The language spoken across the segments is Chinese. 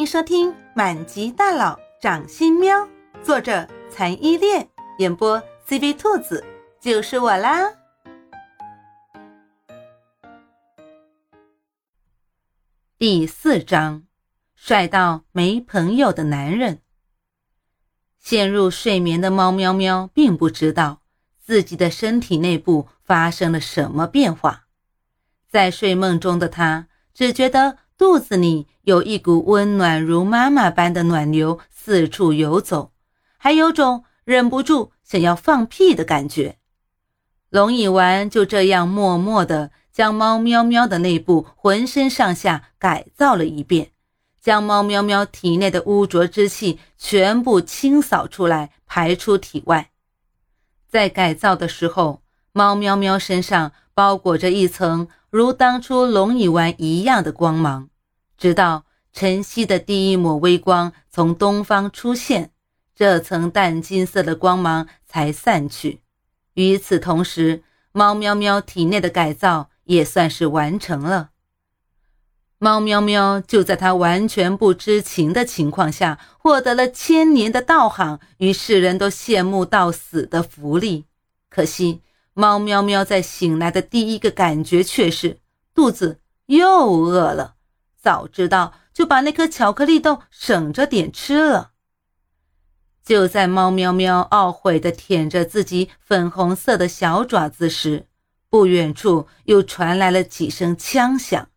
迎收听《满级大佬掌心喵》，作者残依恋，演播 CV 兔子，就是我啦。第四章，帅到没朋友的男人。陷入睡眠的猫喵喵并不知道自己的身体内部发生了什么变化，在睡梦中的他只觉得。肚子里有一股温暖如妈妈般的暖流四处游走，还有种忍不住想要放屁的感觉。龙蚁丸就这样默默地将猫喵喵的内部浑身上下改造了一遍，将猫喵喵体内的污浊之气全部清扫出来，排出体外。在改造的时候，猫喵喵身上包裹着一层如当初龙蚁丸一样的光芒。直到晨曦的第一抹微光从东方出现，这层淡金色的光芒才散去。与此同时，猫喵喵体内的改造也算是完成了。猫喵喵就在他完全不知情的情况下，获得了千年的道行与世人都羡慕到死的福利。可惜，猫喵喵在醒来的第一个感觉却是肚子又饿了。早知道就把那颗巧克力豆省着点吃了。就在猫喵喵懊悔地舔着自己粉红色的小爪子时，不远处又传来了几声枪响。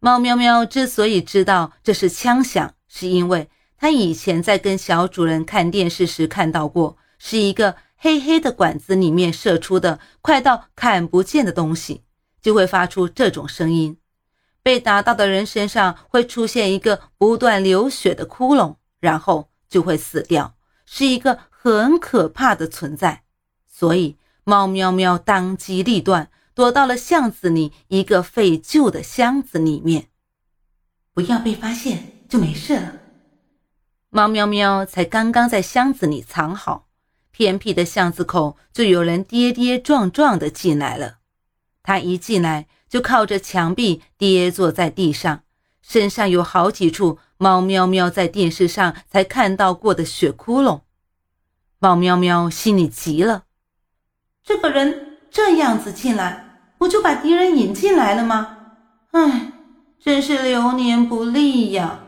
猫喵喵之所以知道这是枪响，是因为它以前在跟小主人看电视时看到过，是一个黑黑的管子里面射出的快到看不见的东西，就会发出这种声音。被打到的人身上会出现一个不断流血的窟窿，然后就会死掉，是一个很可怕的存在。所以猫喵喵当机立断，躲到了巷子里一个废旧的箱子里面。不要被发现就没事了。猫喵喵才刚刚在箱子里藏好，偏僻的巷子口就有人跌跌撞撞的进来了。他一进来。就靠着墙壁跌坐在地上，身上有好几处猫喵喵在电视上才看到过的血窟窿。猫喵喵心里急了，这个人这样子进来，不就把敌人引进来了吗？唉，真是流年不利呀！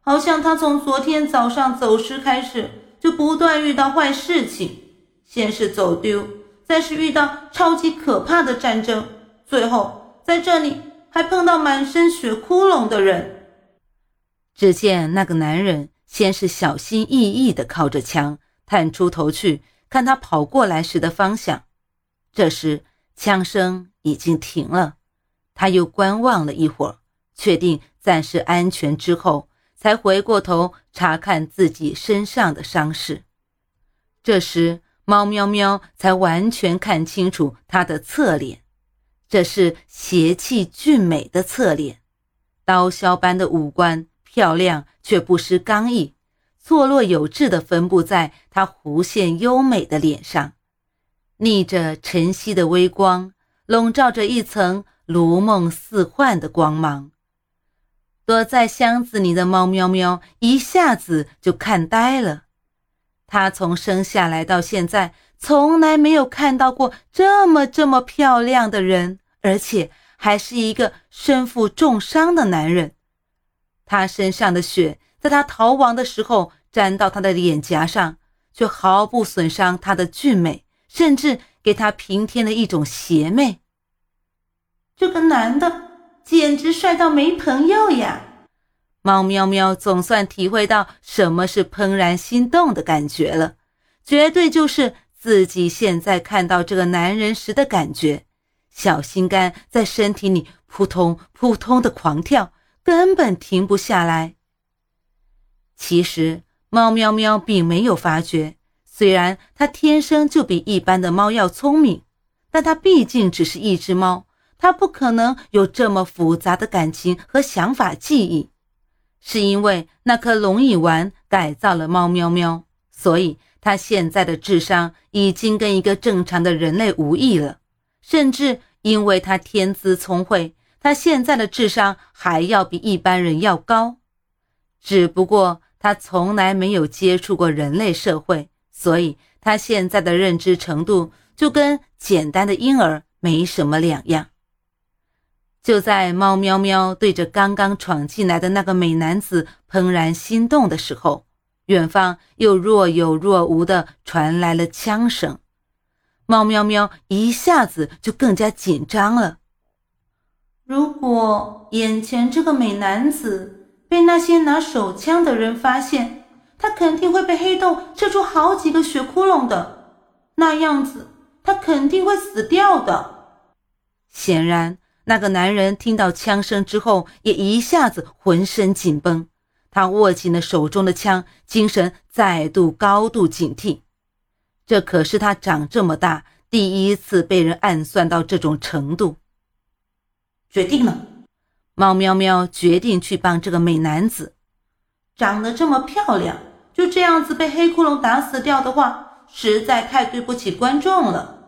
好像他从昨天早上走失开始，就不断遇到坏事情，先是走丢，再是遇到超级可怕的战争，最后。在这里还碰到满身血窟窿的人。只见那个男人先是小心翼翼地靠着墙，探出头去看他跑过来时的方向。这时枪声已经停了，他又观望了一会儿，确定暂时安全之后，才回过头查看自己身上的伤势。这时猫喵喵才完全看清楚他的侧脸。这是邪气俊美的侧脸，刀削般的五官，漂亮却不失刚毅，错落有致地分布在他弧线优美的脸上，逆着晨曦的微光，笼罩着一层如梦似幻的光芒。躲在箱子里的猫喵喵一下子就看呆了，它从生下来到现在，从来没有看到过这么这么漂亮的人。而且还是一个身负重伤的男人，他身上的血在他逃亡的时候沾到他的脸颊上，却毫不损伤他的俊美，甚至给他平添了一种邪魅。这个男的简直帅到没朋友呀！猫喵喵总算体会到什么是怦然心动的感觉了，绝对就是自己现在看到这个男人时的感觉。小心肝在身体里扑通扑通的狂跳，根本停不下来。其实猫喵喵并没有发觉，虽然它天生就比一般的猫要聪明，但它毕竟只是一只猫，它不可能有这么复杂的感情和想法记忆。是因为那颗龙蚁丸改造了猫喵喵，所以他现在的智商已经跟一个正常的人类无异了。甚至因为他天资聪慧，他现在的智商还要比一般人要高。只不过他从来没有接触过人类社会，所以他现在的认知程度就跟简单的婴儿没什么两样。就在猫喵喵对着刚刚闯进来的那个美男子怦然心动的时候，远方又若有若无的传来了枪声。猫喵喵一下子就更加紧张了。如果眼前这个美男子被那些拿手枪的人发现，他肯定会被黑洞射出好几个血窟窿的，那样子他肯定会死掉的。显然。那个男人听到枪声之后，也一下子浑身紧绷，他握紧了手中的枪，精神再度高度警惕。这可是他长这么大第一次被人暗算到这种程度。决定了，猫喵喵决定去帮这个美男子。长得这么漂亮，就这样子被黑窟窿打死掉的话，实在太对不起观众了。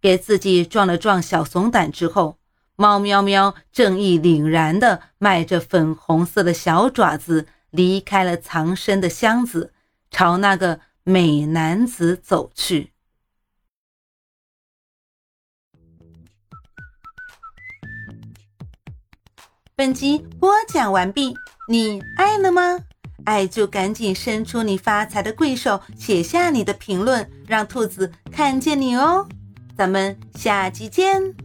给自己壮了壮小怂胆之后。猫喵喵正义凛然地迈着粉红色的小爪子离开了藏身的箱子，朝那个美男子走去。本集播讲完毕，你爱了吗？爱就赶紧伸出你发财的贵手，写下你的评论，让兔子看见你哦！咱们下集见。